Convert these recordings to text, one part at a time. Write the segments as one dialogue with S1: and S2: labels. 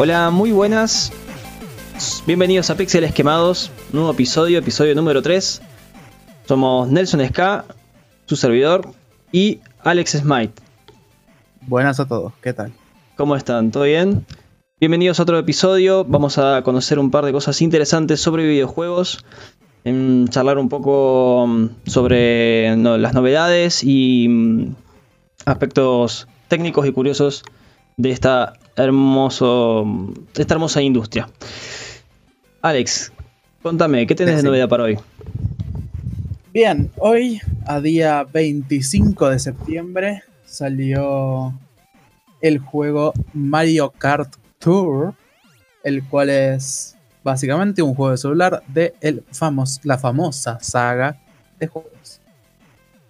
S1: Hola, muy buenas. Bienvenidos a Pixeles Quemados, nuevo episodio, episodio número 3. Somos Nelson Ska, su servidor, y Alex Smite.
S2: Buenas a todos, ¿qué tal?
S1: ¿Cómo están? ¿Todo bien? Bienvenidos a otro episodio. Vamos a conocer un par de cosas interesantes sobre videojuegos. En charlar un poco mm, sobre no, las novedades y mm, aspectos técnicos y curiosos de esta, hermoso, de esta hermosa industria. Alex, contame, ¿qué tenés de novedad para hoy?
S2: Bien, hoy, a día 25 de septiembre, salió el juego Mario Kart Tour, el cual es básicamente un juego de celular de el famos- la famosa saga de juegos.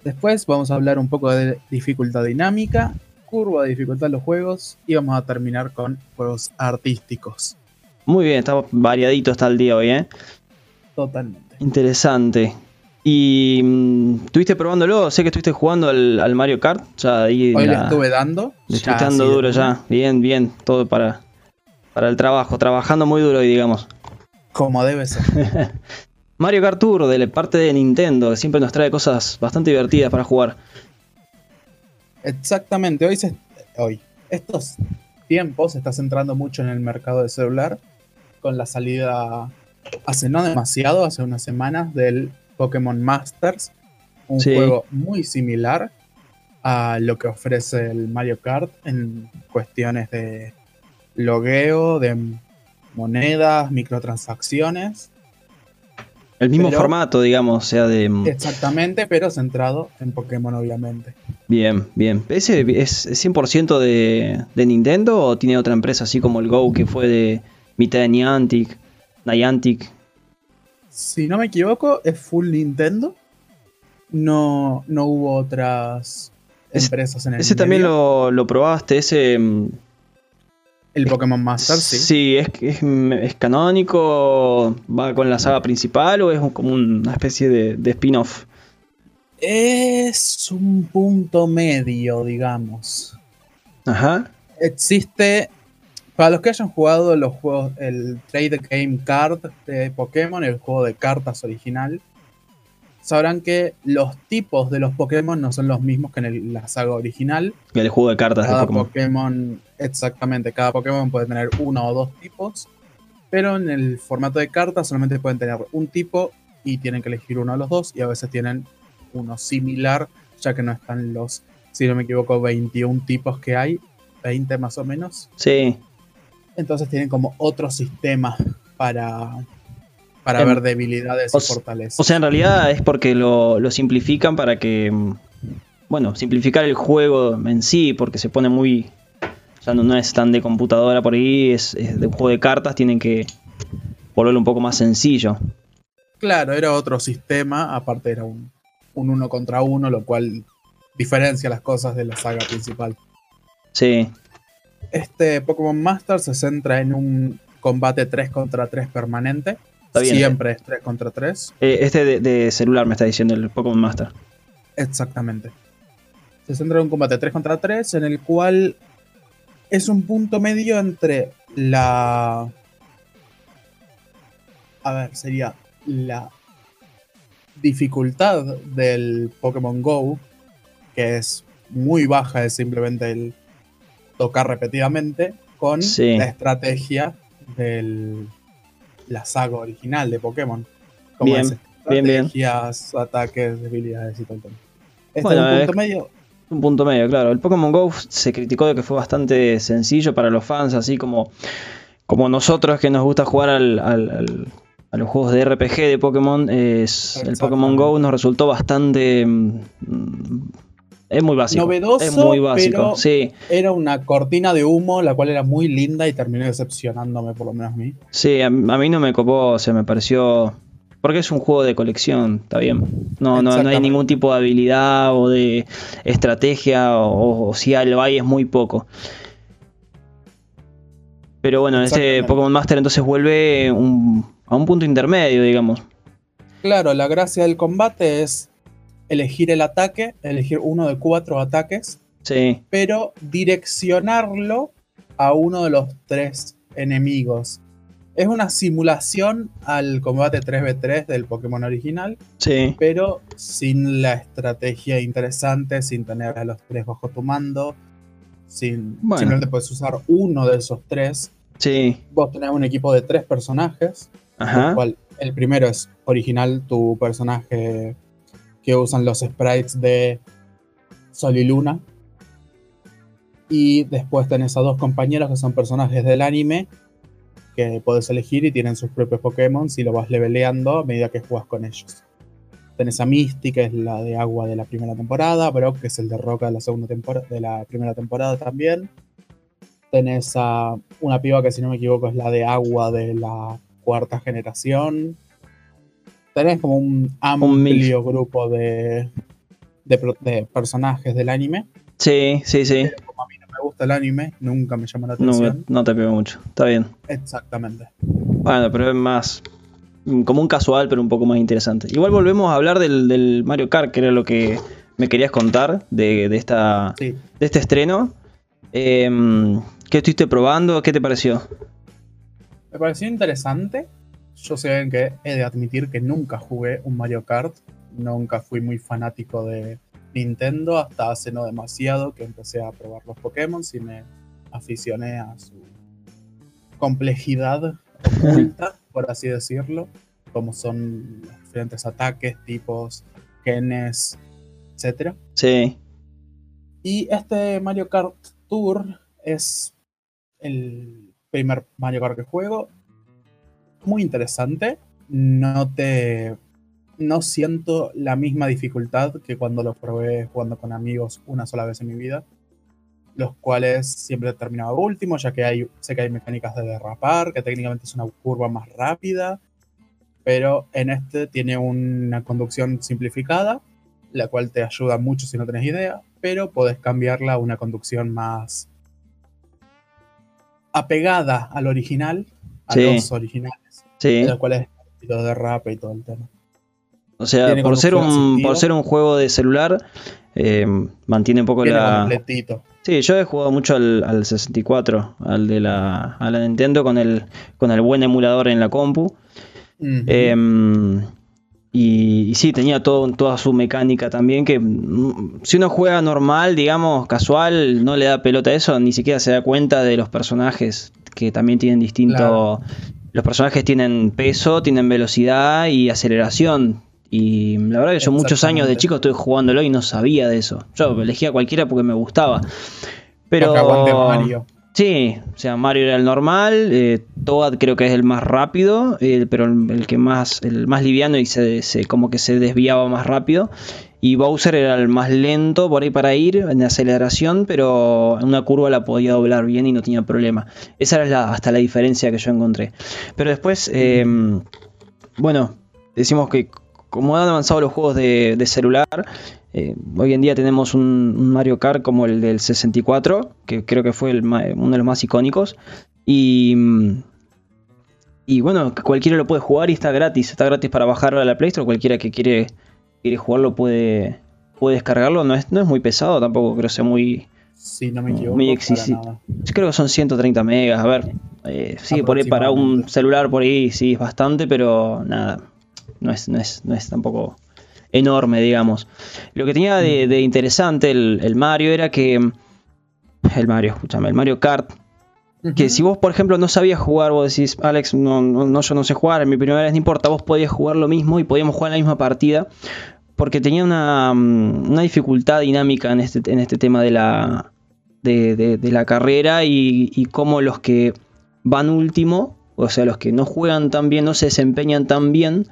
S2: Después vamos a hablar un poco de dificultad dinámica, curva de dificultad de los juegos y vamos a terminar con juegos artísticos.
S1: Muy bien, está variadito está el día hoy, ¿eh?
S2: Totalmente.
S1: Interesante. ¿Y mm, estuviste probándolo? Sé que estuviste jugando al, al Mario Kart. Ya ahí
S2: Hoy le estuve dando.
S1: le dando duro ya. Bien, bien. Todo para, para el trabajo. Trabajando muy duro hoy, digamos.
S2: Como debe ser.
S1: Mario Kart Tour, de la parte de Nintendo, que siempre nos trae cosas bastante divertidas para jugar.
S2: Exactamente, hoy, se, hoy, estos tiempos se está centrando mucho en el mercado de celular con la salida hace no demasiado, hace unas semanas, del Pokémon Masters, un
S1: Sí.
S2: juego muy similar a lo que ofrece el Mario Kart en cuestiones de logueo, de monedas, microtransacciones,
S1: El mismo
S2: Pero-
S1: formato, digamos, o sea, de... mm,
S2: exactamente, pero centrado en Pokémon obviamente.
S1: Bien, bien. ¿Ese es es 100% de, de Nintendo o tiene otra empresa así como el Go que fue de mitad de Niantic, Niantic?
S2: Si no me equivoco, es full Nintendo. No, no hubo otras
S1: Ese-
S2: empresas en el
S1: Ese también lo, lo probaste, ese...
S2: El Pokémon Master, sí.
S1: Sí, es, es, es canónico, va con la saga principal o es un- como una especie de, de spin-off.
S2: Es un punto medio, digamos.
S1: Ajá.
S2: Existe. Para los que hayan jugado los juegos, el Trade Game Card de Pokémon, el juego de cartas original, sabrán que los tipos de los Pokémon no son los mismos que en el- la saga original.
S1: El juego de cartas de Pokémon.
S2: Pokémon, exactamente, cada Pokémon puede tener uno o dos tipos, pero en el formato de cartas solamente pueden tener un tipo y tienen que elegir uno de los dos y a veces tienen uno similar, ya que no están los, si no me equivoco, 21 tipos que hay, 20 más o menos.
S1: Sí.
S2: Entonces tienen como otro sistema para, para
S1: Em,
S2: ver debilidades
S1: o
S2: y fortalezas.
S1: O sea, en realidad es porque lo, lo simplifican para que. mm, Bueno, simplificar el juego en sí, porque se pone muy. No, no es tan de computadora por ahí, es, es de un juego de cartas, tienen que volverlo un poco más sencillo.
S2: Claro, era otro sistema, aparte era un, un uno contra uno, lo cual diferencia las cosas de la saga principal.
S1: Sí,
S2: Este Pokémon Master se centra en un combate 3 contra 3 permanente.
S1: Está bien.
S2: Siempre es 3 contra 3.
S1: Eh, este de, de celular me está diciendo el Pokémon Master.
S2: Exactamente. Se centra en un combate 3 contra 3 en el cual es un punto medio entre la... A ver, sería la dificultad del Pokémon Go, que es muy baja, es simplemente el tocar repetidamente, con
S1: Sí.
S2: la estrategia de la saga original de Pokémon. Como
S1: Bien,
S2: es
S1: bien, bien.
S2: estrategias, ataques, debilidades y todo. Este
S1: Bueno,
S2: es un punto medio.
S1: Un punto medio, claro. El Pokémon Go se criticó de que fue bastante sencillo para los fans, así como, como nosotros que nos gusta jugar al- al- al- a los juegos de RPG de Pokémon. Es, el Pokémon. Go nos resultó bastante... mm, es muy básico.
S2: Novedoso,
S1: es muy básico,
S2: pero-
S1: sí.
S2: Era una cortina de humo, la cual era muy linda y terminó decepcionándome, por lo menos a mí.
S1: Sí, a, a mí no me copó, o sea, me pareció... Porque es un juego de colección, está bien. No, no, no hay ningún tipo de habilidad o de estrategia, o, o si lo hay es muy poco. Pero bueno, este
S2: Exactamente.
S1: Pokémon Master entonces vuelve un- a un punto intermedio, digamos.
S2: Claro, la gracia del combate es elegir el ataque, elegir uno de cuatro ataques,
S1: Sí,
S2: pero direccionarlo a uno de los tres enemigos. Es una simulación al combate 3v3 del Pokémon original,
S1: Sí.
S2: pero sin la estrategia interesante, sin tener a los tres bajo tu mando, sin,
S1: Bueno.
S2: simplemente puedes usar uno de esos tres.
S1: Sí.
S2: Vos tenés un equipo de tres personajes, el,
S1: Ajá.
S2: cual el primero es original, tu personaje que usan los sprites de Sol y Luna. Y después tenés a dos compañeros que son personajes del anime que podés elegir y tienen sus propios Pokémon y lo vas leveleando a medida que juegas con ellos. Tenés a Misty, que es la de agua de la primera temporada, Brock, que es el de roca de la, segunda temporada, de la primera temporada también. Tenés a una piba que, si no me equivoco, es la de agua de la cuarta generación. Tenés como un amplio grupo de, de, pro- de personajes del anime.
S1: Sí, sí, sí.
S2: Pero me gusta el anime, nunca me llama la atención.
S1: no te pego mucho. Está bien.
S2: Exactamente.
S1: Bueno, pero es más mm, como un casual, pero un poco más interesante. Igual volvemos a hablar del, del Mario Kart, que era lo que me querías contar de, de esta,
S2: Sí.
S1: de este estreno. Em, ¿Qué estuviste probando? ¿Qué te pareció?
S2: Me pareció interesante. Yo sé que he de admitir que nunca jugué un Mario Kart. Nunca fui muy fanático de Nintendo hasta hace no demasiado que empecé a probar los Pokémon y me aficioné a su complejidad oculta, por así decirlo, como son los diferentes ataques, tipos, genes, etcétera.
S1: Sí,
S2: Y este Mario Kart Tour es el primer Mario Kart que juego. Muy interesante. No te. No siento la misma dificultad que cuando lo probé jugando con amigos una sola vez en mi vida. Los cuales siempre terminaba último, ya que hay, sé que hay mecánicas de derrapar, que técnicamente es una curva más rápida. Pero en este tiene una conducción simplificada, la cual te ayuda mucho si no tenés idea, pero podés cambiarla a una conducción más apegada al original, a
S1: Sí.
S2: los originales,
S1: sí.
S2: los cuales y los derrape y todo el tema.
S1: O sea,
S2: Tiene
S1: por ser, un, por ser un juego de celular, eh, mantiene un poco
S2: Viene
S1: la...
S2: completito.
S1: Sí, yo he jugado mucho al, al 64, al de la, a la Nintendo con el, con el buen emulador en la compu. Em, y, y sí, tenía todo, toda su mecánica también, que mm, si uno juega normal, digamos, casual, no le da pelota a eso, ni siquiera se da cuenta de los personajes que también tienen distinto...
S2: Claro.
S1: Los personajes tienen peso, tienen velocidad y aceleración. Y la verdad que yo muchos años de chico estuve jugándolo y no sabía de eso. Yo elegía cualquiera porque me gustaba. Pero...
S2: Mario.
S1: Sí, o sea, Mario era el normal, eh, Toad creo que es el más rápido, eh, pero el, el que más, el más liviano y se, se- como que se desviaba más rápido. Y Bowser era el más lento por ahí para ir en aceleración, pero en una curva la podía doblar bien y no tenía problema. Esa era la- hasta la diferencia que yo encontré. Pero después, eh, bueno, decimos que como han avanzado los juegos de, de celular, eh, hoy en día tenemos un, un Mario Kart como el del 64, que creo que fue el uno de los más icónicos. Y, mm, y bueno, cualquiera lo puede jugar y está gratis. Está gratis para bajarlo a la Play Store. Cualquiera que quiere, quiere jugarlo puede, puede descargarlo. No es, no es muy pesado tampoco, creo que sea muy...
S2: Si no me equivoco,
S1: Muy
S2: nada.
S1: Yo creo que son 130 megas. A ver, eh, sí, por ahí para un celular por ahí sí es bastante, pero nada, no es, no es, no es tampoco enorme, digamos. Lo que tenía de, de interesante el, el Mario era que. El Mario, escúchame, el Mario Kart. Que si vos, por ejemplo, no sabías jugar, vos decís, Alex, no, no, no, yo no sé jugar, en mi primera vez no importa, vos podías jugar lo mismo y podíamos jugar la misma partida. Porque tenía una, mm, una dificultad dinámica en este, en este tema de la, de, de- de la carrera y, y cómo los que van último, o sea, los que no juegan tan bien, no se desempeñan tan bien,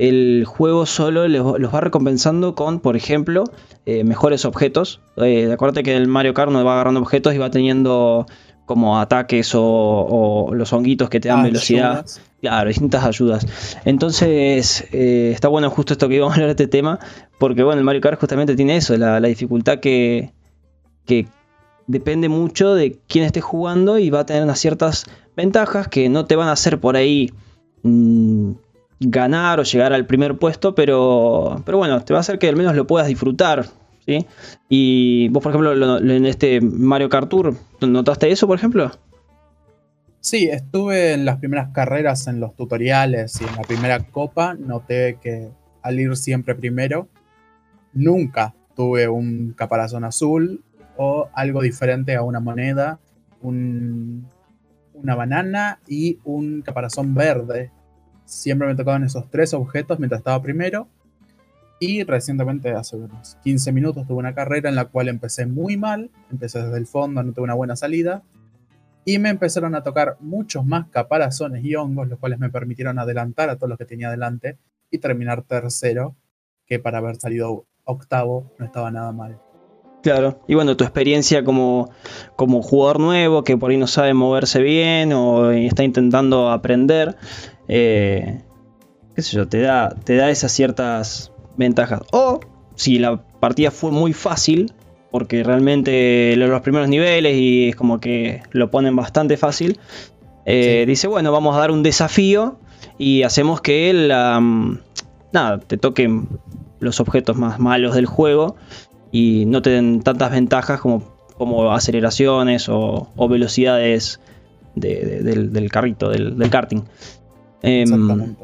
S1: el juego solo les- los va recompensando con, por ejemplo, eh, mejores objetos. Eh, acuérdate que el Mario Kart uno va agarrando objetos y va teniendo como ataques o, o los honguitos que te dan
S2: Ah,
S1: velocidad.
S2: ayudas.
S1: Claro, distintas ayudas. Entonces, eh, está bueno justo esto que íbamos a hablar de este tema, porque bueno, el Mario Kart justamente tiene eso, la, la dificultad que, que depende mucho de quién esté jugando y va a tener unas ciertas ventajas que no te van a hacer por ahí mm, ganar o llegar al primer puesto, pero, pero bueno, te va a hacer que al menos lo puedas disfrutar. ¿sí? Y vos, por ejemplo, lo- lo- en este Mario Kart Tour, ¿notaste eso, por ejemplo?
S2: Sí, estuve en las primeras carreras, en los tutoriales y en la primera copa. Noté que al ir siempre primero, nunca tuve un caparazón azul o algo diferente a una moneda, una banana y un caparazón verde. Siempre me tocaban esos tres objetos mientras estaba primero. Y recientemente, hace unos 15 minutos, tuve una carrera en la cual empecé muy mal. Empecé desde el fondo, no tuve una buena salida. Y me empezaron a tocar muchos más caparazones y hongos, los cuales me permitieron adelantar a todos los que tenía delante y terminar tercero, que para haber salido octavo no estaba nada mal.
S1: Claro, y bueno, tu experiencia como, como jugador nuevo que por ahí no sabe moverse bien o está intentando aprender, eh, qué sé yo, te da, te da esas ciertas ventajas. O si la partida fue muy fácil, porque realmente los primeros niveles y es como que lo ponen bastante fácil, eh, dice, bueno, vamos a dar un desafío y hacemos que la, nada, te toquen los objetos más malos del juego y no te den tantas ventajas como, como aceleraciones o, velocidades del, carrito, del, karting. Em,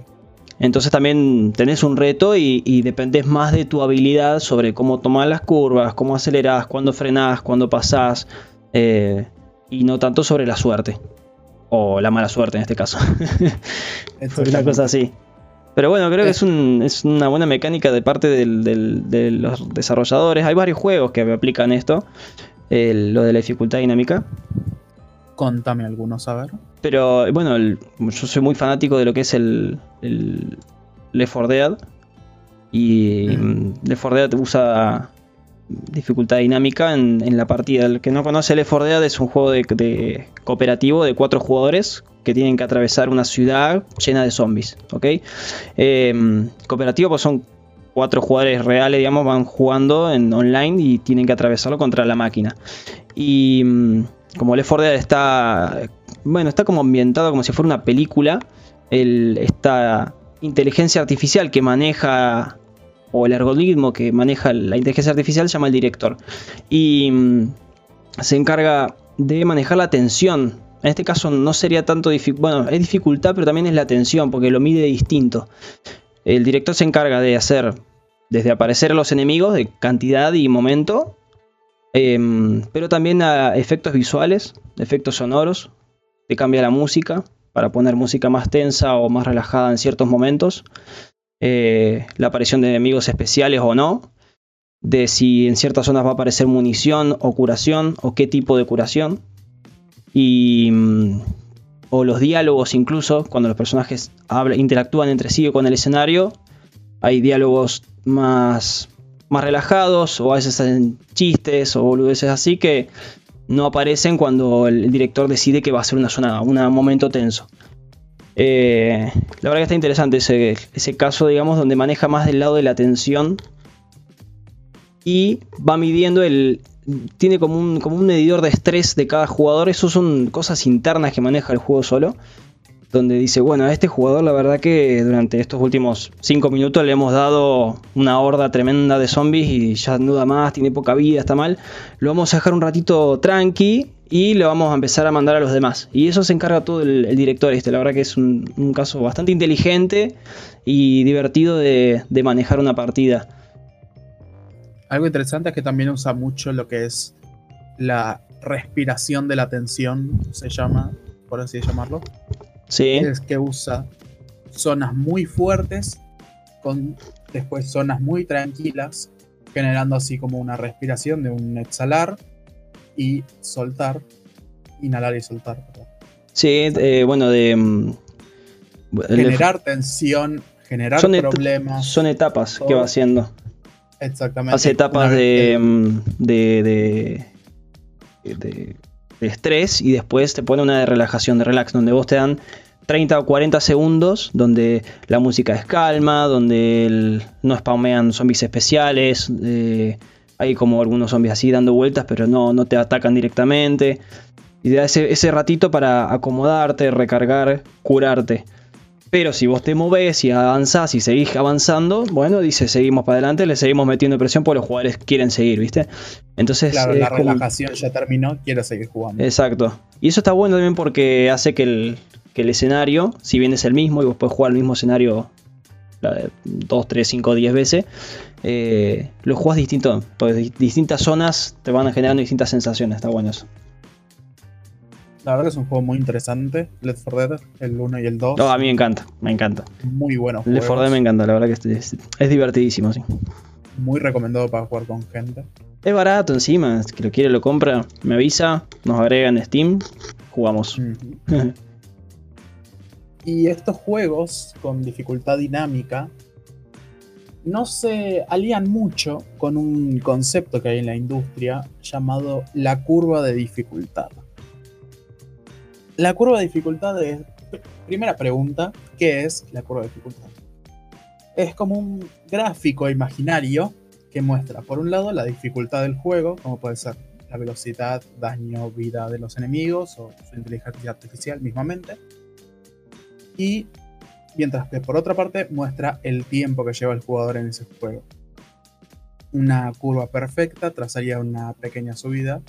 S1: entonces también tenés un reto y, y, dependés más de tu habilidad sobre cómo tomar las curvas, cómo acelerás, cuándo frenás, cuándo pasás, eh, y no tanto sobre la suerte. O la mala suerte en este caso. es una cosa así. Pero bueno, creo que es, es una buena mecánica de parte de los desarrolladores. Hay varios juegos que aplican esto, lo de la dificultad dinámica.
S2: Contame algunos, a ver.
S1: Pero bueno, yo soy muy fanático de lo que es el, el Left 4 Dead. Y mm. Left 4 Dead usa dificultad dinámica en, la partida. El que no conoce Left 4 Dead es un juego de, cooperativo de cuatro jugadores que tienen que atravesar una ciudad llena de zombies. ¿ok? Em, cooperativo pues son cuatro jugadores reales, digamos, van jugando en online y tienen que atravesarlo contra la máquina. Y mm, como Left 4 Dead está, bueno, está como ambientado como si fuera una película, esta inteligencia artificial que maneja o el algoritmo que maneja la inteligencia artificial llama el director y mm, se encarga de manejar la tensión en este caso no sería tanto bueno, es dificultad, pero también es la tensión, porque lo mide distinto. El director se encarga de hacer desde aparecer a los enemigos de cantidad y momento, em, pero también a efectos visuales, efectos sonoros, te cambia la música para poner música más tensa o más relajada en ciertos momentos, eh, la aparición de enemigos especiales o no, de si en ciertas zonas va a aparecer munición o curación o qué tipo de curación. Y, mm, o los diálogos incluso, cuando los personajes interactúan entre sí o con el escenario, hay diálogos más, más relajados o a veces hacen chistes o boludeces así que no aparecen cuando el director decide que va a ser una zona, un momento tenso. Eh, la verdad que está interesante ese, ese caso, digamos, donde maneja más del lado de la tensión y va midiendo el, tiene como un, como un medidor de estrés de cada jugador. Eso son cosas internas que maneja el juego solo. Donde dice, bueno, a este jugador la verdad que durante estos últimos 5 minutos le hemos dado una horda tremenda de zombies y ya nuda más, tiene poca vida, está mal. Lo vamos a dejar un ratito tranqui y le vamos a empezar a mandar a los demás. Y eso se encarga todo el, director este. La verdad que es un, caso bastante inteligente y divertido de manejar una partida.
S2: Algo interesante es que también usa mucho lo que es la respiración de la tensión, se llama, por así llamarlo.
S1: Sí.
S2: Es que usa zonas muy fuertes con después zonas muy tranquilas, generando así como una respiración de un exhalar y soltar, inhalar y soltar.
S1: Sí, eh, bueno, de... Mm,
S2: generar tensión, generar problemas.
S1: son etapas que va haciendo.
S2: Exactamente.
S1: Hace etapas mm, de, de, estrés y después te pone una de relajación, de relax, donde vos te dan 30 o 40 segundos donde la música es calma, donde no spamean zombies especiales, eh, hay como algunos zombies así dando vueltas, pero no, no te atacan directamente. Y te da ese, ese ratito para acomodarte, recargar, curarte. Pero si vos te movés y avanzás y seguís avanzando, bueno, dice, seguimos para adelante, le seguimos metiendo presión porque los jugadores quieren seguir, ¿viste? Entonces.
S2: Claro, la relajación ya terminó, quiero seguir jugando.
S1: Exacto. Y eso está bueno también porque hace que el, que el escenario, si bien es el mismo y vos podés jugar el mismo escenario 2, 3, 5, 10 veces, eh, lo jugás distinto. Pues distintas zonas te van generando distintas sensaciones, está bueno eso.
S2: La verdad que es un juego muy interesante. Left 4 Dead, el 1 y el 2.
S1: No, a mí me encanta, me encanta.
S2: Muy bueno.
S1: Left 4 Dead me encanta, la verdad que es, es, divertidísimo, sí.
S2: Muy recomendado para jugar con gente.
S1: Es barato encima, si lo quiere lo compra, me avisa, nos agrega en Steam, jugamos.
S2: y estos juegos con dificultad dinámica no se alían mucho con un concepto que hay en la industria llamado la curva de dificultad. La curva de dificultad es, primera pregunta, ¿qué es la curva de dificultad? Es como un gráfico imaginario que muestra, por un lado, la dificultad del juego, como puede ser la velocidad, daño, vida de los enemigos o su inteligencia artificial mismamente. Y mientras que por otra parte muestra el tiempo que lleva el jugador en ese juego. Una curva perfecta trazaría una pequeña subida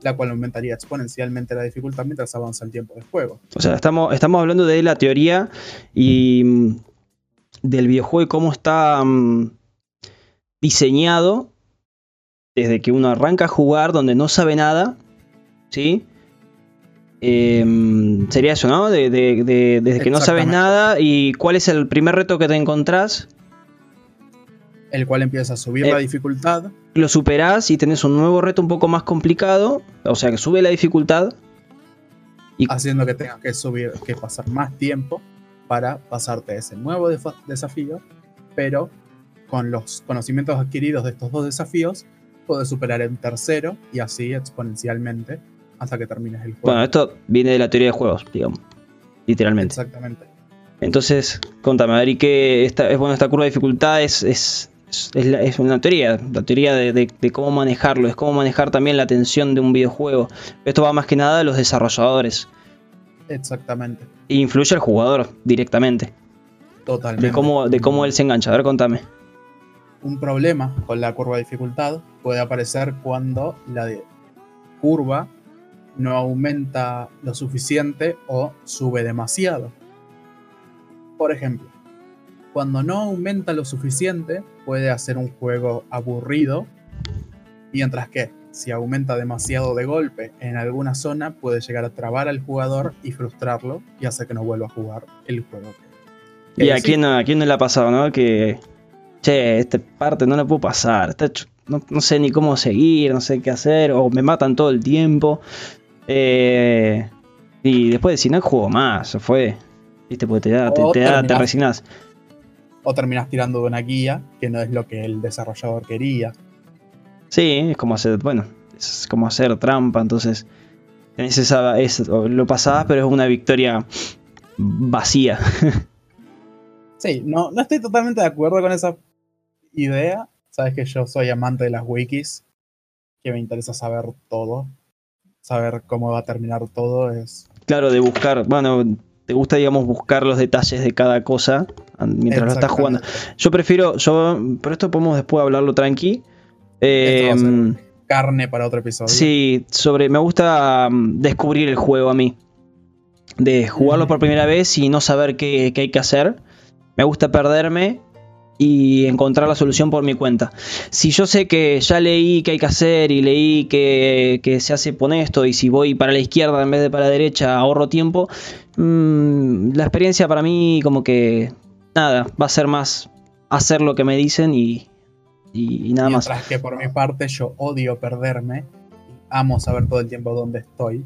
S2: la cual aumentaría exponencialmente la dificultad mientras avanza el tiempo del juego.
S1: O sea, estamos, estamos hablando de la teoría y mm, del videojuego y cómo está mm, diseñado desde que uno arranca a jugar donde no sabe nada, ¿sí? Em, sería eso, ¿no? desde que no sabes nada y cuál es el primer reto que te encontrás
S2: el cual empieza a subir la eh, dificultad.
S1: Lo superás y tenés un nuevo reto un poco más complicado, o sea que sube la dificultad.
S2: Y... Haciendo que tengas que subir, que pasar más tiempo para pasarte ese nuevo desafío, pero con los conocimientos adquiridos de estos dos desafíos, puedes superar el tercero y así exponencialmente hasta que termines el juego.
S1: Bueno, esto viene de la teoría de juegos, digamos, literalmente.
S2: Exactamente.
S1: Entonces, contame, a ver, ¿y qué esta, es bueno esta curva de dificultad es, es es, una teoría, la teoría de, cómo manejarlo, es cómo manejar también la atención de un videojuego. Esto va más que nada de los desarrolladores.
S2: Exactamente.
S1: E influye al jugador directamente.
S2: Totalmente.
S1: De cómo, de cómo él se engancha. A ver, contame.
S2: Un problema con la curva de dificultad puede aparecer cuando la curva no aumenta lo suficiente o sube demasiado. Por ejemplo, cuando no aumenta lo suficiente, puede hacer un juego aburrido, mientras que si aumenta demasiado de golpe en alguna zona, puede llegar a trabar al jugador y frustrarlo y hacer que no vuelva a jugar el juego.
S1: Y a quién, no, le ha pasado, ¿no? Que, che, esta parte no la puedo pasar, no, sé ni cómo seguir, no sé qué hacer, o me matan todo el tiempo. Eh, y después de si no juego más, se fue. ¿Viste? Porque te da, te, te, da, te resignás
S2: o terminas tirando de una guía que no es lo que el desarrollador quería.
S1: Sí, es como hacer, bueno, es como hacer trampa, entonces esa, es, lo pasabas, pero es una victoria vacía.
S2: sí, no, no estoy totalmente de acuerdo con esa idea. Sabes que yo soy amante de las wikis, que me interesa saber todo, saber cómo va a terminar todo es...
S1: Claro, de buscar, bueno, te gusta, digamos, buscar los detalles de cada cosa mientras lo estás jugando. Yo prefiero, yo, pero esto podemos después hablarlo tranqui.
S2: Em, carne para otro episodio.
S1: Sí, sobre, me gusta mm, descubrir el juego a mí. De jugarlo por primera vez y no saber qué, qué hay que hacer. Me gusta perderme y encontrar la solución por mi cuenta. Si yo sé que ya leí qué hay que hacer y leí que, se hace por esto y si voy para la izquierda en vez de para la derecha ahorro tiempo, mm, la experiencia para mí como que nada, va a ser más hacer lo que me dicen y, y, nada más.
S2: Mientras que por mi parte yo odio perderme, amo saber todo el tiempo dónde estoy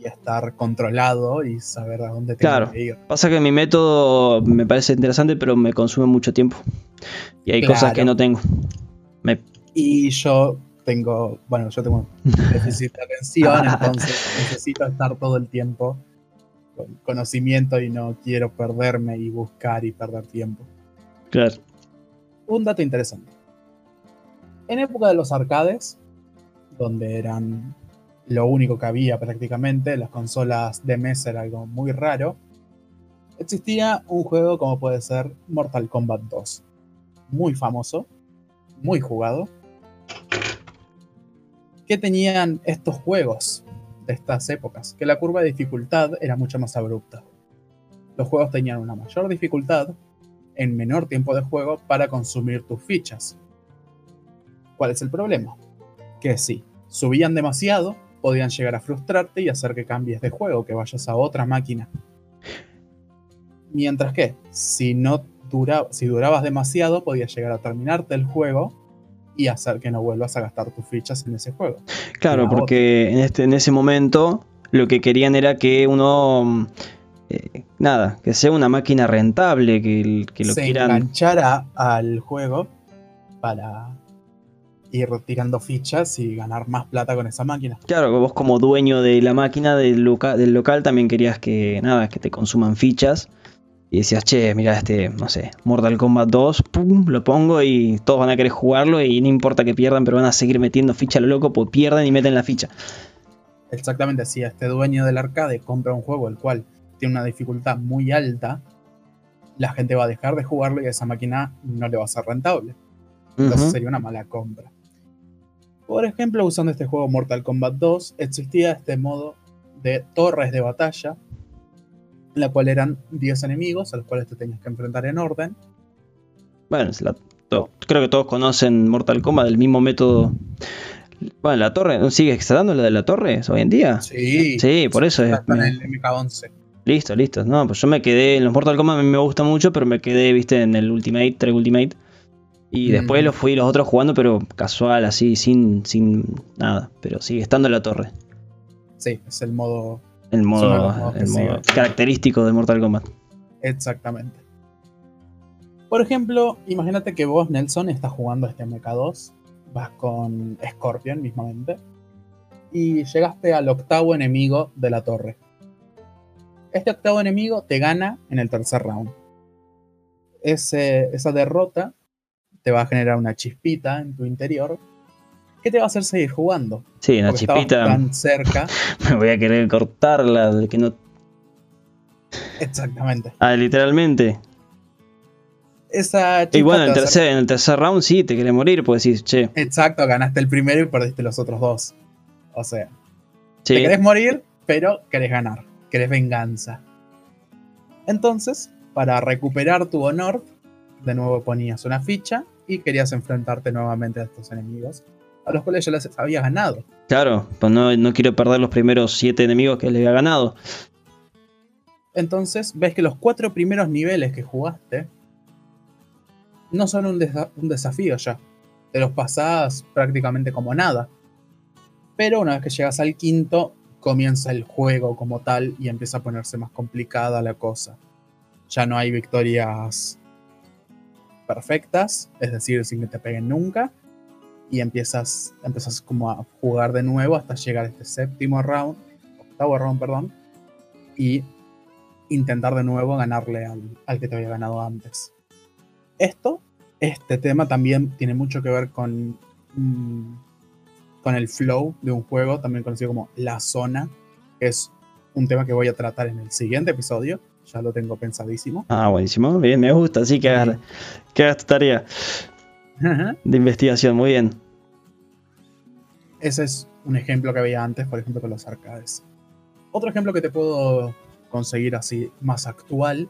S2: y estar controlado y saber a dónde tengo que ir.
S1: Pasa que mi método me parece interesante, pero me consume mucho tiempo. Y hay cosas que no tengo.
S2: Y yo tengo, bueno, yo tengo déficit de atención, entonces necesito estar todo el tiempo con conocimiento y no quiero perderme y buscar y perder tiempo.
S1: Claro.
S2: Un dato interesante. En época de los arcades, donde eran lo único que había prácticamente, las consolas de mesa era algo muy raro, existía un juego como puede ser Mortal Kombat 2. Muy famoso, muy jugado. ¿Qué tenían estos juegos de estas épocas? Que la curva de dificultad era mucho más abrupta. Los juegos tenían una mayor dificultad en menor tiempo de juego para consumir tus fichas. ¿Cuál es el problema? Que si subían demasiado, podían llegar a frustrarte y hacer que cambies de juego, que vayas a otra máquina. Mientras que, si no si durabas demasiado, podías llegar a terminarte el juego y hacer que no vuelvas a gastar tus fichas en ese juego.
S1: Claro, porque en, este, en ese momento lo que querían era que uno eh, nada, que sea una máquina rentable, que, que lo
S2: se
S1: quieran.
S2: enganchara al juego para ir tirando fichas y ganar más plata con esa máquina.
S1: Claro, vos como dueño de la máquina del, del local también querías que nada, que te consuman fichas. Y decías, che, mira este, no sé, Mortal Kombat 2, pum, lo pongo y todos van a querer jugarlo y no importa que pierdan, pero van a seguir metiendo ficha a lo loco, pues pierden y meten la ficha.
S2: Exactamente, si este dueño del arcade compra un juego el cual tiene una dificultad muy alta, la gente va a dejar de jugarlo y esa máquina no le va a ser rentable. Entonces sería una mala compra. Por ejemplo, usando este juego Mortal Kombat 2, existía este modo de torres de batalla, en la cual eran 10 enemigos a los cuales te tenías que enfrentar en orden.
S1: Bueno, creo que todos conocen Mortal Kombat, el mismo método. Bueno, la torre, ¿sigue dando la de la torre hoy en día?
S2: Sí.
S1: Sí, por eso es.
S2: en el MK11.
S1: Listo, listo. No, pues yo me quedé en los Mortal Kombat, a mí me gusta mucho, pero me quedé, viste, en el Ultimate, 3 Ultimate. Y mm. después los fui los otros jugando, pero casual, así, sin, sin nada. Pero sigue estando en la torre.
S2: Sí, es el modo.
S1: El modo, el modo característico de Mortal Kombat.
S2: Exactamente. Por ejemplo, imagínate que vos, Nelson, estás jugando este MK2. Vas con Scorpion mismamente. Y llegaste al octavo enemigo de la torre este octavo enemigo te gana en el tercer round. esa derrota te va a generar una chispita en tu interior que te va a hacer seguir jugando.
S1: Sí, una chispita.
S2: Tan cerca.
S1: Me voy a querer cortarla, de que no.
S2: Exactamente.
S1: Ah, literalmente.
S2: Esa
S1: y bueno, en el, tercer, en el tercer round sí, te querés morir, pues decís, che.
S2: Exacto, ganaste el primero y perdiste los otros dos. O sea, te querés morir, pero querés ganar querés venganza. Entonces, para recuperar tu honor, de nuevo ponías una ficha y querías enfrentarte nuevamente a estos enemigos, a los cuales ya les habías ganado.
S1: Claro, pues no, no quiero perder los primeros siete enemigos que les había ganado.
S2: Entonces, ves que los cuatro primeros niveles que jugaste no son un, un desafío ya. Te los pasás prácticamente como nada. Pero una vez que llegas al quinto, comienza el juego como tal y empieza a ponerse más complicada la cosa. Ya no hay victorias perfectas, es decir, sin que te peguen nunca, y empiezas, empiezas como a jugar de nuevo hasta llegar a este séptimo round, octavo round, perdón, y intentar de nuevo ganarle al, que te había ganado antes. Esto, este tema también tiene mucho que ver con mm, con el flow de un juego, también conocido como la zona, que es un tema que voy a tratar en el siguiente episodio. Ya lo tengo pensadísimo.
S1: Ah, buenísimo. Bien, me gusta. Sí, que hagas, que tu tarea de investigación. Muy bien.
S2: Ese es un ejemplo que había antes, por ejemplo, con los arcades. Otro ejemplo que te puedo conseguir así más actual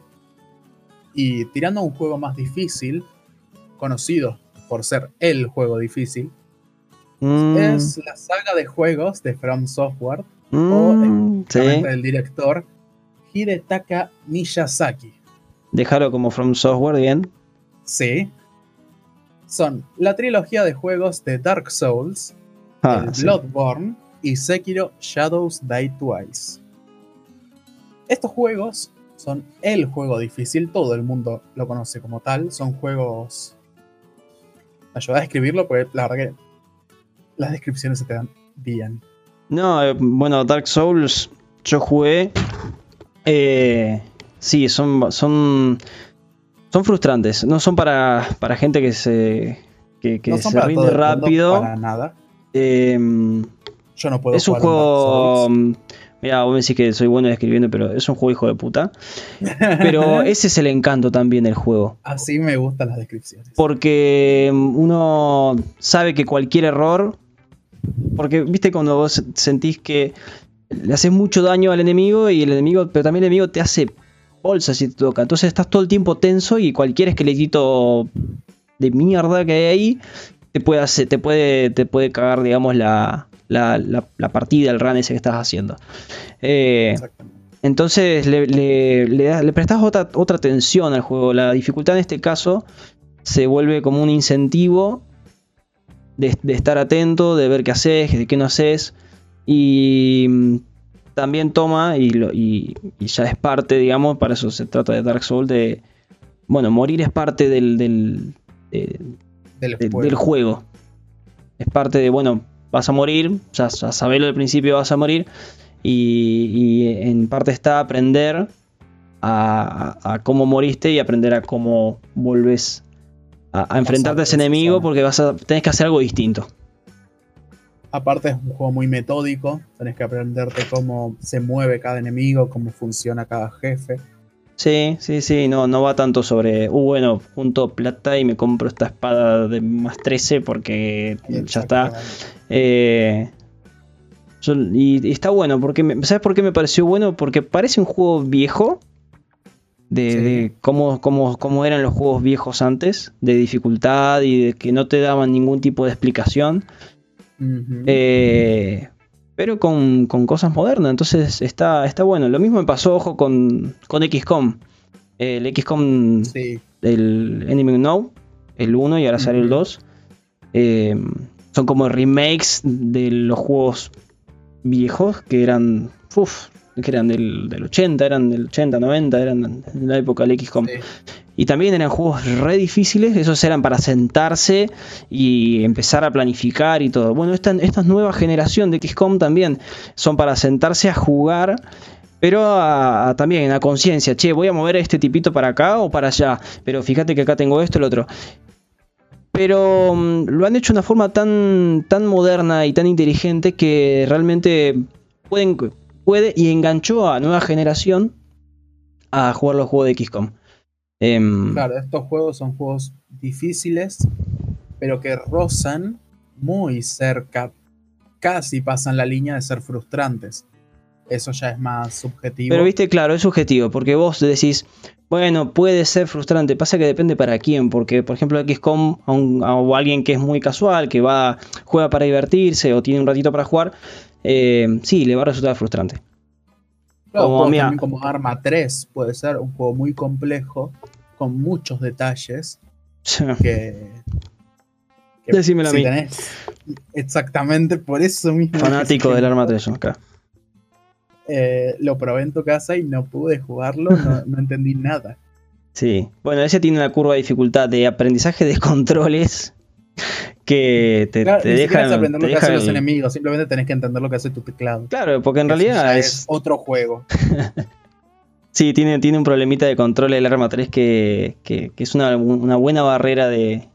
S2: y tirando a un juego más difícil, conocido por ser el juego difícil, Mm. Es la saga de juegos de From Software o mm, el, director Hidetaka Miyazaki.
S1: Déjalo como From Software, bien.
S2: Sí. Son la trilogía de juegos de Dark Souls, ah, Bloodborne y Sekiro Shadows Die Twice. Estos juegos son el juego difícil, todo el mundo lo conoce como tal. Son juegos. ayuda a escribirlo porque la verdad que las descripciones se te dan bien.
S1: No, eh, bueno, Dark Souls yo jugué. Eh, sí, son, son, son frustrantes. No son para, para gente que se, que, se rinde rápido.
S2: para nada.
S1: Em,
S2: yo no puedo
S1: Es un juego Mira, vos me decís que soy bueno escribiendo, pero es un juego hijo de puta. Pero ese es el encanto también del juego.
S2: Así me gustan las descripciones.
S1: Porque mm, uno sabe que cualquier error. Porque, viste, cuando vos sentís que le haces mucho daño al enemigo y el enemigo, pero también el enemigo te hace bolsa si te toca. Entonces estás todo el tiempo tenso y cualquier esqueletito de mierda que hay ahí te puede, hacer, te puede, te puede cagar, digamos, la, la, partida, el run ese que estás haciendo. Eh, entonces le, le, prestas otra, otra atención al juego. La dificultad en este caso se vuelve como un incentivo de, estar atento, de ver qué haces, de qué no haces. Y mm, también toma, y, ya es parte, digamos, para eso se trata de Dark Souls, de... Bueno, morir es parte del, del, del, juego. Es parte de, bueno, vas a morir, ya, ya sabelo del principio vas a morir, y, en parte está aprender a, cómo moriste y aprender a cómo vuelves a, enfrentarte a ese enemigo porque vas a tenés que hacer algo distinto.
S2: Aparte es un juego muy metódico, tenés que aprenderte cómo se mueve cada enemigo, cómo funciona cada jefe.
S1: Sí, sí, sí, no, no va tanto sobre, uh, bueno, junto plata y me compro esta espada de más 13 porque ya está. Eh, y, está bueno, porque ¿sabes por qué me pareció bueno? Porque parece un juego viejo, de, cómo, cómo, eran los juegos viejos antes, de dificultad y de que no te daban ningún tipo de explicación. Eh, pero con, cosas modernas. Entonces está, está bueno. Lo mismo me pasó, ojo, con, con XCOM. El XCOM, el Enemy Now, el 1 y ahora sale el 2. Eh, son como remakes de los juegos viejos que eran. Uf, que eran del, 80, eran del 80, 90, eran de la época del XCOM. Y también eran juegos re difíciles, esos eran para sentarse y empezar a planificar y todo. Bueno, esta, esta nueva generación de XCOM también son para sentarse a jugar pero también a conciencia, che, voy a mover a este tipito para acá o para allá, pero fíjate que acá tengo esto, el otro. Pero mm, lo han hecho de una forma tan, tan moderna y tan inteligente que realmente pueden, puede y enganchó a nueva generación a jugar los juegos de XCOM.
S2: Em, claro, estos juegos son juegos difíciles, pero que rozan muy cerca, casi pasan la línea de ser frustrantes. Eso ya es más subjetivo.
S1: Pero viste, claro, es subjetivo, porque vos decís, bueno, puede ser frustrante, pasa que depende para quién, porque por ejemplo XCOM a, alguien que es muy casual, que va, juega para divertirse o tiene un ratito para jugar, eh, sí, le va a resultar frustrante.
S2: Como, también como Arma 3 puede ser un juego muy complejo, con muchos detalles, que...
S1: Decímelo a mí.
S2: exactamente por eso mismo.
S1: Fanático del Arma 3, acá.
S2: Eh, lo probé en tu casa y no pude jugarlo, no, entendí nada.
S1: Sí, bueno, ese tiene una curva de dificultad de aprendizaje de controles que te, claro, te dejan.
S2: aprender lo que hacen los enemigos, simplemente tenés que entender lo que hace tu teclado.
S1: Claro, porque en realidad es...
S2: otro juego.
S1: sí, tiene, tiene un problemita de control el arma 3 que, es una, buena barrera de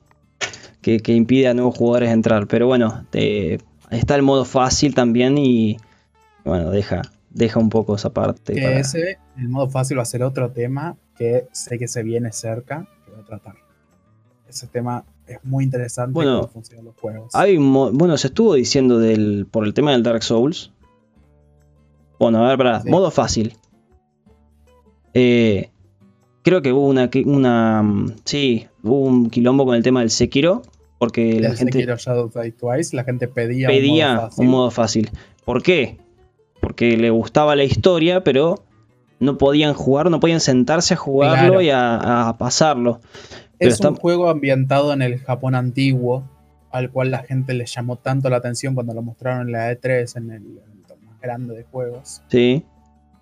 S1: que, impide a nuevos jugadores entrar. Pero bueno, está el modo fácil también y bueno, deja, deja un poco esa parte.
S2: Que ese, el modo fácil va a ser otro tema que sé que se viene cerca, que voy a tratar. Ese tema es muy interesante
S1: bueno, cómo funcionan los juegos. Hay bueno, se estuvo diciendo del, por el tema del Dark Souls. Bueno, a ver, para, modo fácil. Eh, creo que hubo una, una. Sí, hubo un quilombo con el tema del Sekiro. Porque la gente.
S2: Sekiro Shadow Die Twice, la gente pedía,
S1: pedía un modo fácil. ¿Por qué? porque le gustaba la historia, pero no podían jugar, no podían sentarse a jugarlo y a, pasarlo.
S2: Es un juego ambientado en el Japón antiguo, al cual la gente le llamó tanto la atención cuando lo mostraron en la E3, en el evento más grande de juegos.
S1: Sí.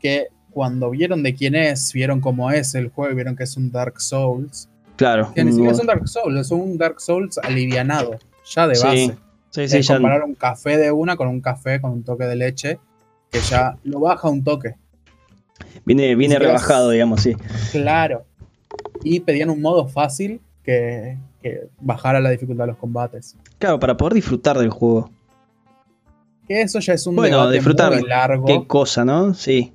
S2: Que cuando vieron de quién es, vieron cómo es el juego, vieron que es un Dark Souls.
S1: Claro.
S2: Que ni siquiera es un Dark Souls, es un Dark Souls alivianado, ya de base. Sí, sí, sí. Comparar un café de una con un café con un toque de leche que ya lo baja un toque.
S1: Viene, viene rebajado, digamos, sí.
S2: Claro. Y pedían un modo fácil que, bajara la dificultad de los combates.
S1: Claro, para poder disfrutar del juego.
S2: Que eso ya es un
S1: Bueno,
S2: debate
S1: disfrutar
S2: muy largo
S1: Qué cosa, ¿no? Sí.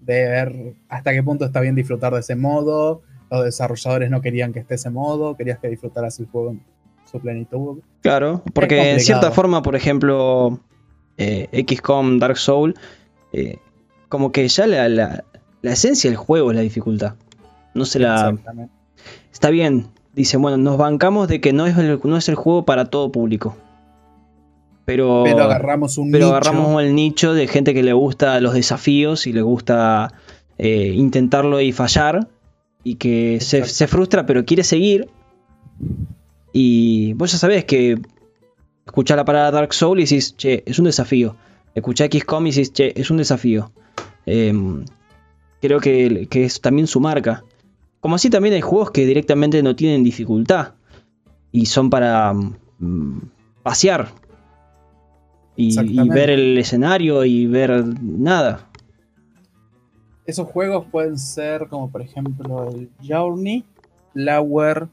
S2: de ver hasta qué punto está bien disfrutar de ese modo. Los desarrolladores no querían que esté ese modo, querías que disfrutaras el juego en su plenitud.
S1: Claro, porque en cierta forma, por ejemplo, eh, XCOM Dark Soul, eh, como que ya la, la- la esencia del juego es la dificultad. No se la. Está bien, dice, bueno, nos bancamos de que no es el, no es el juego para todo público. Pero,
S2: Pero agarramos un
S1: pero
S2: nicho.
S1: agarramos el nicho de gente que le gusta los desafíos y le gusta eh, intentarlo y fallar. Y que se, se frustra, pero quiere seguir. Y vos ya sabés que escuchás la palabra Dark Soul y decís, che, es un desafío. Escuchás XCOM y decís, che, es un desafío. Em, creo que, que es también su marca. Como así también hay juegos que directamente no tienen dificultad. Y son para mm, pasear. Y, y ver el escenario y ver nada.
S2: Esos juegos pueden ser como por ejemplo el Journey, Flower,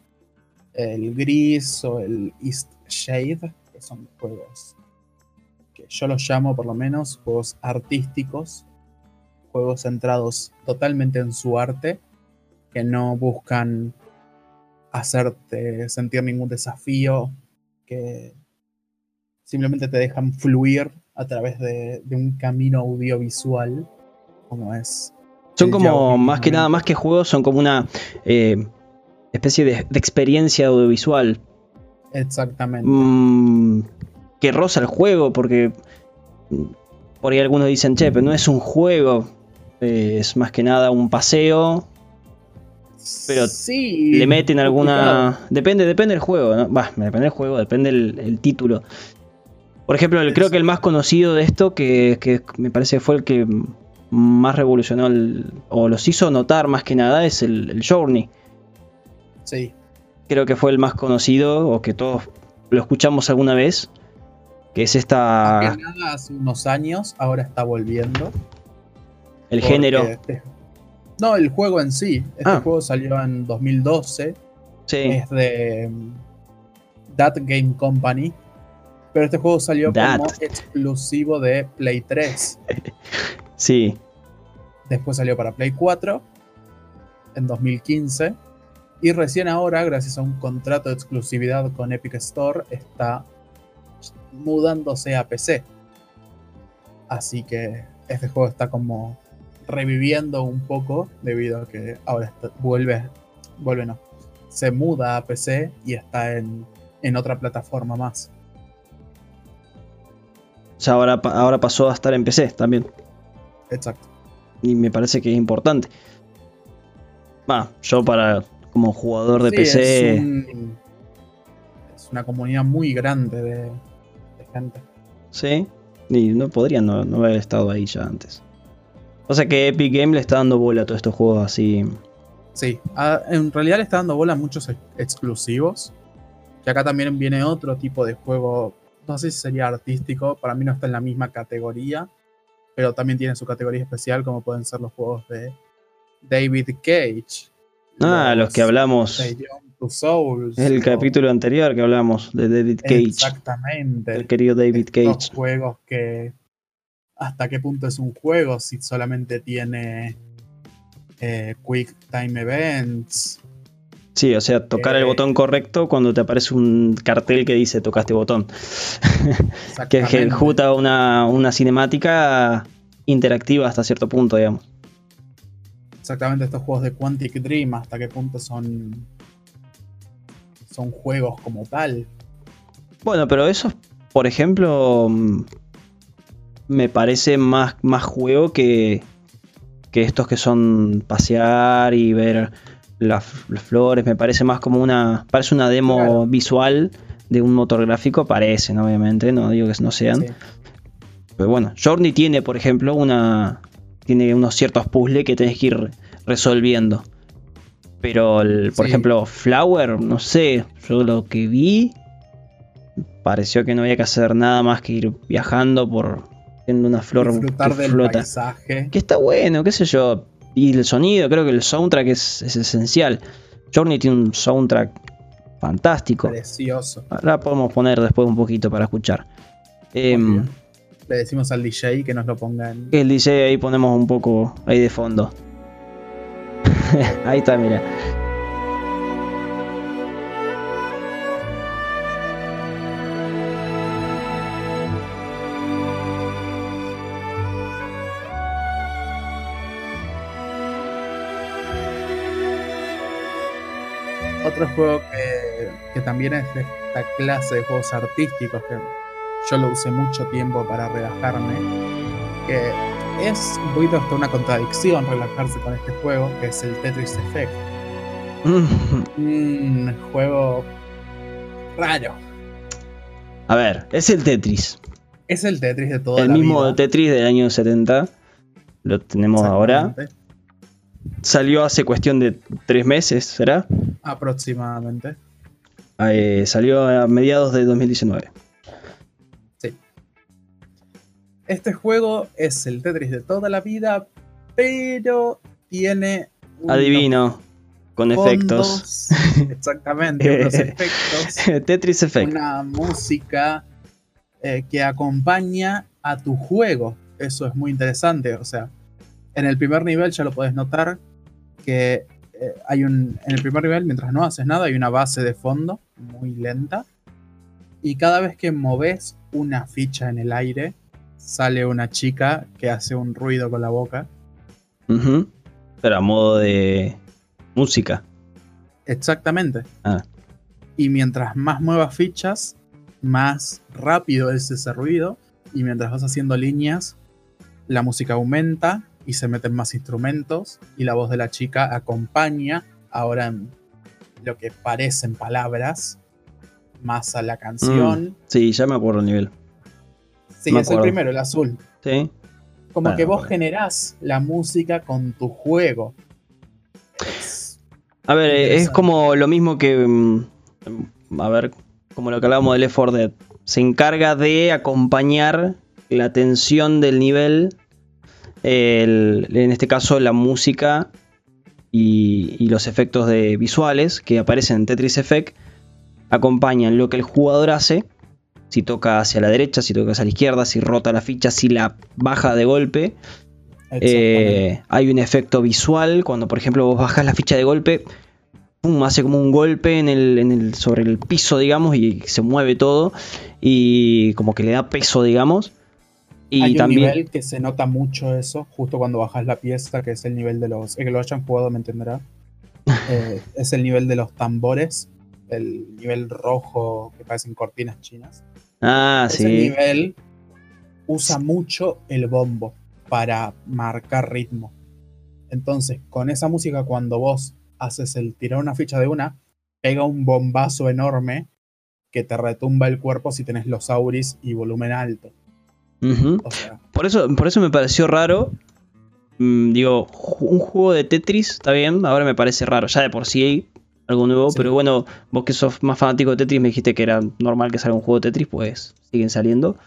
S2: el Gris o el East Shade, que son juegos que yo los llamo por lo menos juegos artísticos, juegos centrados totalmente en su arte, que no buscan hacerte sentir ningún desafío, que simplemente te dejan fluir a través de, de un camino audiovisual, como es
S1: Son como, más que nada, más que juegos, son como una eh, especie de, de experiencia audiovisual.
S2: Exactamente.
S1: mm, que roza el juego, porque por ahí algunos dicen, che, pero no es un juego, es más que nada un paseo. Pero
S2: sí,
S1: Le meten alguna.
S2: complicado.
S1: Depende, depende del juego, ¿no? Va, depende del juego, depende el, el título. Por ejemplo, el- creo que el más conocido de esto, que, que me parece fue el que más revolucionó el- o los hizo notar más que nada, es el, el Journey.
S2: Sí,
S1: Creo que fue el más conocido o que todos lo escuchamos alguna vez. Que es esta.
S2: que nada hace unos años, ahora está volviendo.
S1: el género.
S2: este- no, el juego en sí. Este
S1: Ah.
S2: juego salió en 2012.
S1: Sí.
S2: Es de mm, That Game Company. Pero este juego salió
S1: That.
S2: como exclusivo de Play 3.
S1: Sí.
S2: Después salió para Play 4 en 2015. Y recién ahora, gracias a un contrato de exclusividad con Epic Store, está mudándose a PC. Así que este juego está como reviviendo un poco debido a que ahora está- vuelve, vuelve no, se muda a PC y está en, en otra plataforma más.
S1: O sea, ahora, ahora pasó a estar en PC también.
S2: Exacto.
S1: Y me parece que es importante. Va, yo para como jugador de
S2: Sí,
S1: PC.
S2: Es, un- es una comunidad muy grande de, de gente.
S1: Sí. Y no podría no, no haber estado ahí ya antes. O sea que Epic Game le está dando bola a todos estos juegos así.
S2: Sí, a- en realidad le está dando bola a muchos ex- exclusivos. Que acá también viene otro tipo de juego. No sé si sería artístico, para mí no está en la misma categoría. Pero también tiene su categoría especial, como pueden ser los juegos de David Cage.
S1: Ah, los que hablamos.
S2: Souls.
S1: El
S2: o-
S1: capítulo anterior que hablamos de David Cage.
S2: Exactamente.
S1: El querido David
S2: estos
S1: Cage.
S2: juegos que hasta qué punto es un juego si solamente tiene eh, quick time events
S1: Sí, o sea, tocar el
S2: Eh,
S1: botón correcto cuando te aparece un cartel que dice tocaste botón. Que ejecuta una, una cinemática interactiva hasta cierto punto, digamos.
S2: exactamente estos juegos de Quantic Dream hasta qué punto son son juegos como tal
S1: Bueno, pero eso, por ejemplo, me parece más, más juego que, que estos que son pasear y ver las, las flores. Me parece más como una. Parece una demo
S2: Claro.
S1: visual de un motor gráfico. Parecen, obviamente. No digo que no sean.
S2: Sí.
S1: Pero bueno, Journey tiene, por ejemplo, una. Tiene unos ciertos puzzles que tenés que ir resolviendo. Pero, el- por
S2: Sí.
S1: ejemplo, Flower, no sé. Yo lo que vi. Pareció que no había que hacer nada más que ir viajando por. Viendo una flor
S2: disfrutar
S1: que
S2: del
S1: flota.
S2: paisaje
S1: Que está bueno, qué sé yo. Y el sonido, creo que el soundtrack es, es esencial. Journey tiene un soundtrack fantástico.
S2: precioso
S1: Ahora podemos poner después un poquito para eschar. Em.
S2: Le decimos al DJ que nos lo ponga en.
S1: El DJ ahí ponemos un poco ahí de fondo. ahí está, mira.
S2: Otro juego que, que también es de esta clase de juegos artísticos que yo lo usé mucho tiempo para relajarme, que es un poquito hasta una contradicción relajarse con este juego, que es el Tetris Effect. un juego raro.
S1: A ver, es el Tetris.
S2: Es el Tetris de todo
S1: El mismo Tetris del año 70. Lo tenemos ahora. Salió hace cuestión de tres meses, ¿será?
S2: Aproximadamente.
S1: Eh, salió a mediados de 2019.
S2: Sí. Este juego es el Tetris de toda la vida, pero tiene.
S1: Adivino. Con efectos.
S2: Exactamente, unos efectos.
S1: Tetris Effect.
S2: Una música eh, que acompaña a tu juego. Eso es muy interesante. O sea, en el primer nivel ya lo puedes notar que eh, hay un. En el primer nivel, mientras no haces nada, hay una base de fondo muy lenta. Y cada vez que moves una ficha en el aire, sale una chica que hace un ruido con la boca.
S1: Pero a modo de música.
S2: Exactamente.
S1: Ah.
S2: Y mientras más muevas fichas, más rápido es ese ruido. Y mientras vas haciendo líneas, la música aumenta y se meten más instrumentos y la voz de la chica acompaña ahora en lo que parecen palabras más a la canción.
S1: Mm, sí, ya me acuerdo el nivel.
S2: Sí, es el primero, el azul.
S1: Sí.
S2: Como que vos generás la música con tu juego.
S1: a ver, es como lo mismo que. Mm, a ver, como lo que hablábamos de Left 4 Dead. Se encarga de acompañar la tensión del nivel en este caso la música y, los efectos de visuales que aparecen en Tetris Effect acompañan lo que el jugador hace. Si toca hacia la derecha, si toca hacia la izquierda, si rota la ficha, si la baja de golpe. Eh, hay un efecto visual. Cuando, por ejemplo, vos bajas la ficha de golpe, hace como un golpe en el, sobre el piso, digamos, y se mueve todo. Y como que le da peso, digamos.
S2: Y Hay un nivel que se nota mucho eso, justo cuando bajas la pieza, que es el nivel de los. El que lo hayan jugado me entenderá. Eh, es el nivel de los tambores, el nivel rojo que parecen cortinas chinas.
S1: Ah,
S2: Ese nivel usa mucho el bombo para marcar ritmo. Entonces, con esa música, cuando vos haces el tirar una ficha de una, pega un bombazo enorme que te retumba el cuerpo si tenés los auris y volumen alto
S1: por, eso, por eso me pareció raro. Mm, digo, un juego de Tetris, está bien, ahora me parece raro. Ya de por sí hay algo nuevo, pero bueno, vos que sos más fanático de Tetris me dijiste que era normal que salga un juego de Tetris, pues siguen saliendo.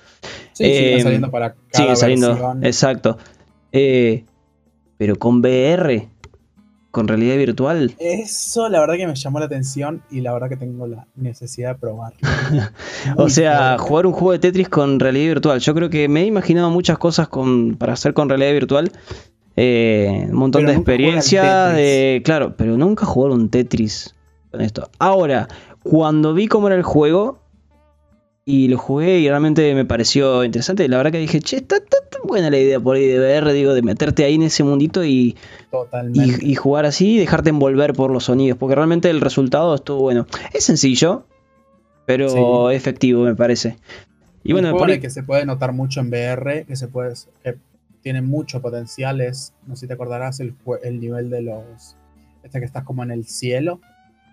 S2: Sí, siguen eh, saliendo para cada Siguen saliendo,
S1: exacto. Eh, pero con VR con realidad virtual.
S2: Eso la verdad que me llamó la atención y la verdad que tengo la necesidad de probarlo.
S1: o sea, jugar un juego de Tetris con realidad virtual. Yo creo que me he imaginado muchas cosas con, para hacer con realidad virtual. Eh, un montón de experiencia, de, claro, pero nunca jugar un Tetris con esto. Ahora, cuando vi cómo era el juego, y lo jugué y realmente me pareció interesante. La verdad que dije, che, está, buena la idea por ahí de ver, digo, de meterte ahí en ese mundito y, y, jugar así y dejarte envolver por los sonidos. Porque realmente el resultado estuvo bueno. Es sencillo, pero efectivo, me parece.
S2: Y bueno, por que se puede notar mucho en VR, que se puede. que tiene mucho potencial, es, no sé si te acordarás, el, el nivel de los. Este que estás como en el cielo,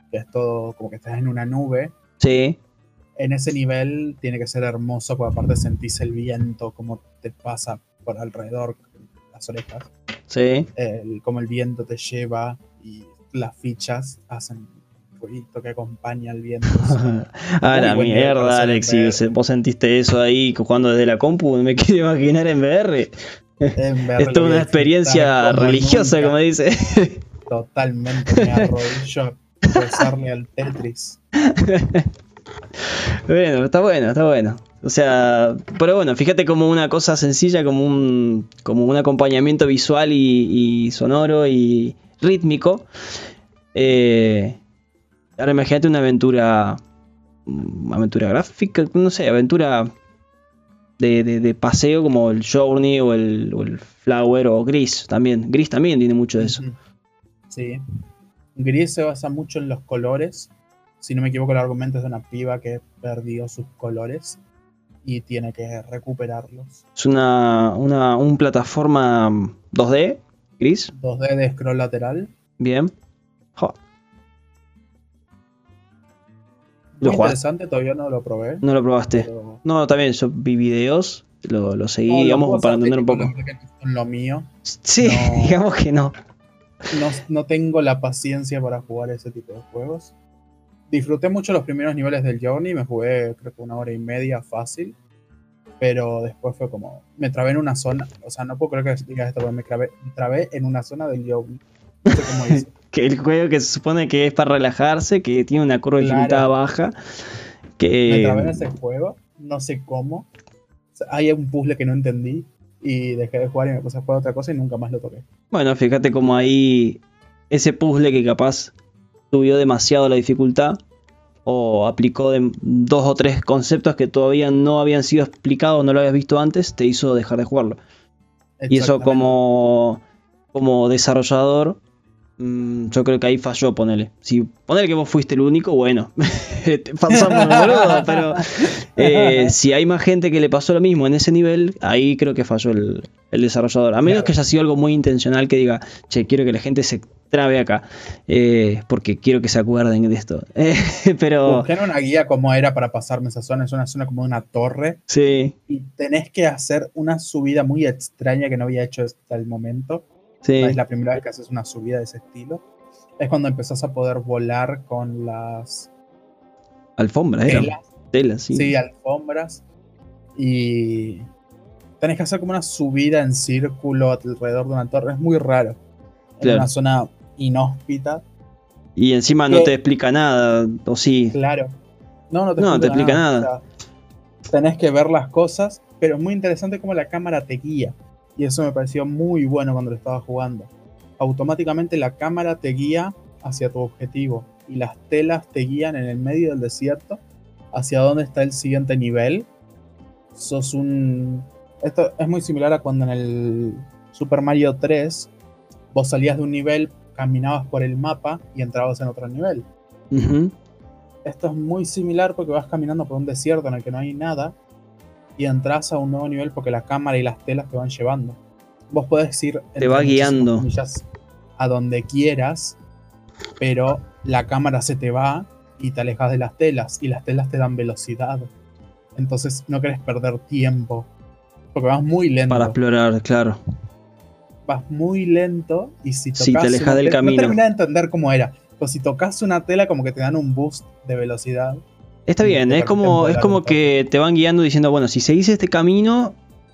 S2: que es todo como que estás en una nube.
S1: Sí
S2: en ese nivel tiene que ser hermoso, porque aparte sentís el viento, como te pasa por alrededor las orejas.
S1: Sí.
S2: como el viento te lleva y las fichas hacen ruido que acompaña el viento.
S1: ah, la mierda, Alex. vos sentiste eso ahí jugando desde la compu, me quiero imaginar en VR. En VR es una experiencia religiosa, como dice.
S2: Totalmente, me arrodillo a rezarle al Tetris.
S1: Bueno, está bueno, está bueno. O sea, pero bueno, fíjate como una cosa sencilla, como un, como un acompañamiento visual y, sonoro y rítmico. Eh, ahora imagínate una aventura, una aventura gráfica, no sé, aventura de, paseo como el Journey o el, Flower o Gris también. Gris también tiene mucho de eso.
S2: Sí. Gris se basa mucho en los colores. Si no me equivoco, el argumento es de una piba que perdió sus colores y tiene que recuperarlos.
S1: Es una, una un plataforma 2D, Gris.
S2: 2D de scroll lateral.
S1: Bien.
S2: Muy interesante, todavía no lo probé.
S1: No lo probaste. No, también yo vi videos, lo, lo seguí, digamos, para entender un poco.
S2: lo mío.
S1: Sí, digamos que no.
S2: no. no. tengo la paciencia para jugar ese tipo de juegos. Disfruté mucho los primeros niveles del Journey, me jugué creo que una hora y media fácil. Pero después fue como. Me trabé en una zona. O sea, no puedo creer que digas esto, pero me trabé, en una zona del Journey. No sé cómo
S1: que el juego que se supone que es para relajarse, que tiene una curva de baja. Que...
S2: Me trabé en ese juego, no sé cómo. hay un puzzle que no entendí y dejé de jugar y me puse a jugar otra cosa y nunca más lo toqué.
S1: Bueno, fíjate como ahí ese puzzle que capaz subió demasiado la dificultad o aplicó dos o tres conceptos que todavía no habían sido explicados, no lo habías visto antes, te hizo dejar de jugarlo. Y eso como, como desarrollador Mm, yo creo que ahí falló, ponele. Si ponele que vos fuiste el único, bueno, pasamos boludo, pero eh, si hay más gente que le pasó lo mismo en ese nivel, ahí creo que falló el, desarrollador. A menos que haya sido algo muy intencional que diga, che, quiero que la gente se trabe acá, eh, porque quiero que se acuerden de esto. pero...
S2: Busqué una guía como era para pasarme esa zona, es una zona como una torre.
S1: Sí.
S2: Y tenés que hacer una subida muy extraña que no había hecho hasta el momento es la primera vez que haces una subida de ese estilo. Es cuando empezás a poder volar con las
S1: alfombras,
S2: telas. sí. sí, alfombras. Y tenés que hacer como una subida en círculo alrededor de una torre. Es muy raro. En una zona inhóspita.
S1: Y encima no te explica nada, o sí.
S2: Claro. No, no
S1: te, explica, nada.
S2: tenés que ver las cosas, pero es muy interesante cómo la cámara te guía. Y eso me pareció muy bueno cuando lo estaba jugando. Automáticamente la cámara te guía hacia tu objetivo y las telas te guían en el medio del desierto hacia dónde está el siguiente nivel. Sos un... Esto es muy similar a cuando en el Super Mario 3 vos salías de un nivel, caminabas por el mapa y entrabas en otro nivel. Esto es muy similar porque vas caminando por un desierto en el que no hay nada y entras a un nuevo nivel porque la cámara y las telas te van llevando. Vos podés ir
S1: te va guiando
S2: a donde quieras, pero la cámara se te va y te alejas de las telas y las telas te dan velocidad. Entonces no querés perder tiempo porque vas muy lento.
S1: Para explorar, claro.
S2: Vas muy lento y si
S1: tocas te alejas del camino. No
S2: terminé de entender cómo era. Pero si tocas una tela como que te dan un boost de velocidad
S1: Está bien, es como, es como que te van guiando diciendo, bueno, si seguís este camino,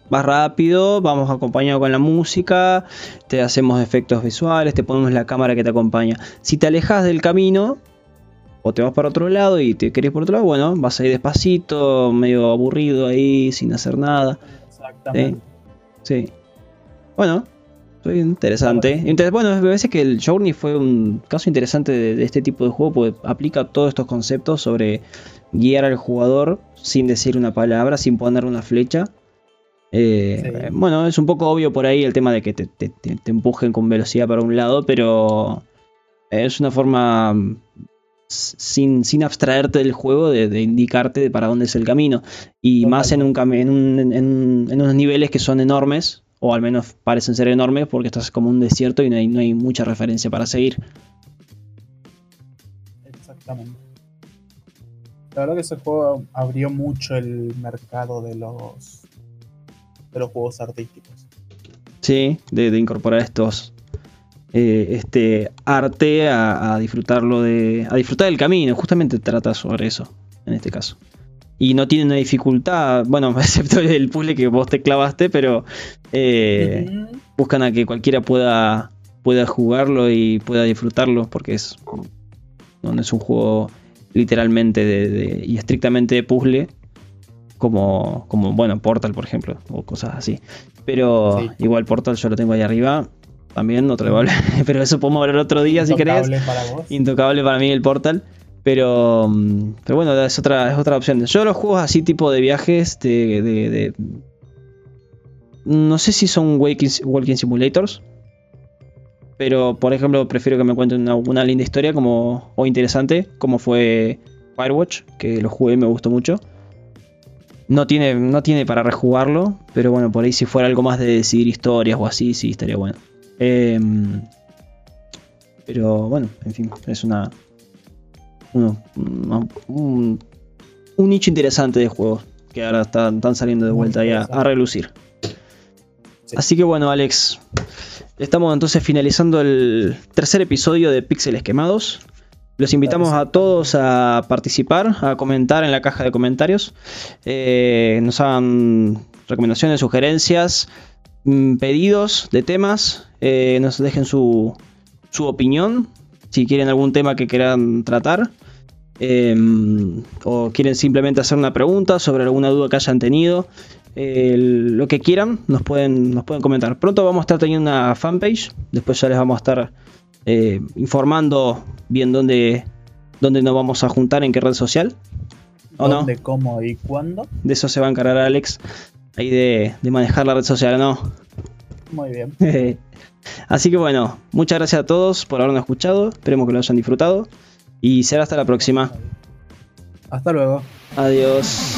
S1: vas rápido, vamos acompañado con la música, te hacemos efectos visuales, te ponemos la cámara que te acompaña. Si te alejas del camino, o te vas para otro lado y te querés por otro lado, bueno, vas a ir despacito, medio aburrido ahí, sin hacer nada.
S2: Exactamente.
S1: Sí. Bueno, interesante. Entonces, bueno, me parece que el Journey fue un caso interesante de, este tipo de juego, porque aplica todos estos conceptos sobre guiar al jugador sin decir una palabra, sin poner una flecha. Eh, bueno, es un poco obvio por ahí el tema de que te, empujen con velocidad para un lado, pero es una forma mm, sin, sin abstraerte del juego de, indicarte para dónde es el camino. Y más en, un, en, en, unos niveles que son enormes, o al menos parecen ser enormes, porque estás como un desierto y no hay, no hay mucha referencia para seguir.
S2: Exactamente. La verdad que ese juego abrió mucho el mercado de los de los juegos artísticos.
S1: Sí, de, incorporar estos eh, este arte a, disfrutarlo de a disfrutar del camino. Justamente trata sobre eso en este caso. Y no tiene una dificultad, bueno, excepto el puzzle que vos te clavaste, pero eh, buscan a que cualquiera pueda pueda jugarlo y pueda disfrutarlo porque es no es un juego literalmente de, y estrictamente de puzzle, como, como, bueno, Portal, por ejemplo, o cosas así. Pero
S2: Sí.
S1: igual Portal yo lo tengo ahí arriba, también, no te lo pero eso podemos hablar otro día si querés.
S2: Intocable para vos.
S1: Intocable para mí el Portal. Pero, mm, pero bueno, es otra, es otra opción. Yo los juegos así tipo de viajes, de, de- de- no sé si son walking, simulators. Pero, por ejemplo, prefiero que me cuenten una, una linda historia como, o interesante, como fue Firewatch, que lo jugué y me gustó mucho. No tiene, no tiene para rejugarlo, pero bueno, por ahí si fuera algo más de decidir historias o así, sí, estaría bueno. Em, pero bueno, en fin, es una. Un, un nicho interesante de juegos que ahora están, están saliendo de vuelta ahí a, relucir.
S2: Sí.
S1: Así que bueno, Alex, estamos entonces finalizando el tercer episodio de Píxeles Quemados. Los invitamos a todos a participar, a comentar en la caja de comentarios. Eh, nos hagan recomendaciones, sugerencias, mm, pedidos de temas. eh, nos dejen su, su opinión. Si quieren algún tema que quieran tratar. eh, o quieren simplemente hacer una pregunta sobre alguna duda que hayan tenido. eh, lo que quieran, nos pueden, nos pueden comentar. Pronto vamos a estar teniendo una fanpage. Después ya les vamos a estar eh, informando bien dónde, dónde nos vamos a juntar, en qué red social. ¿O no?
S2: ¿Dónde, cómo y cuándo?
S1: De eso se va a encargar Alex. Ahí de, de manejar la red social, ¿no?
S2: Muy bien.
S1: Así que bueno, muchas gracias a todos por habernos escuchado. Esperemos que lo hayan disfrutado. Y será hasta la próxima.
S2: Hasta luego.
S1: Adiós.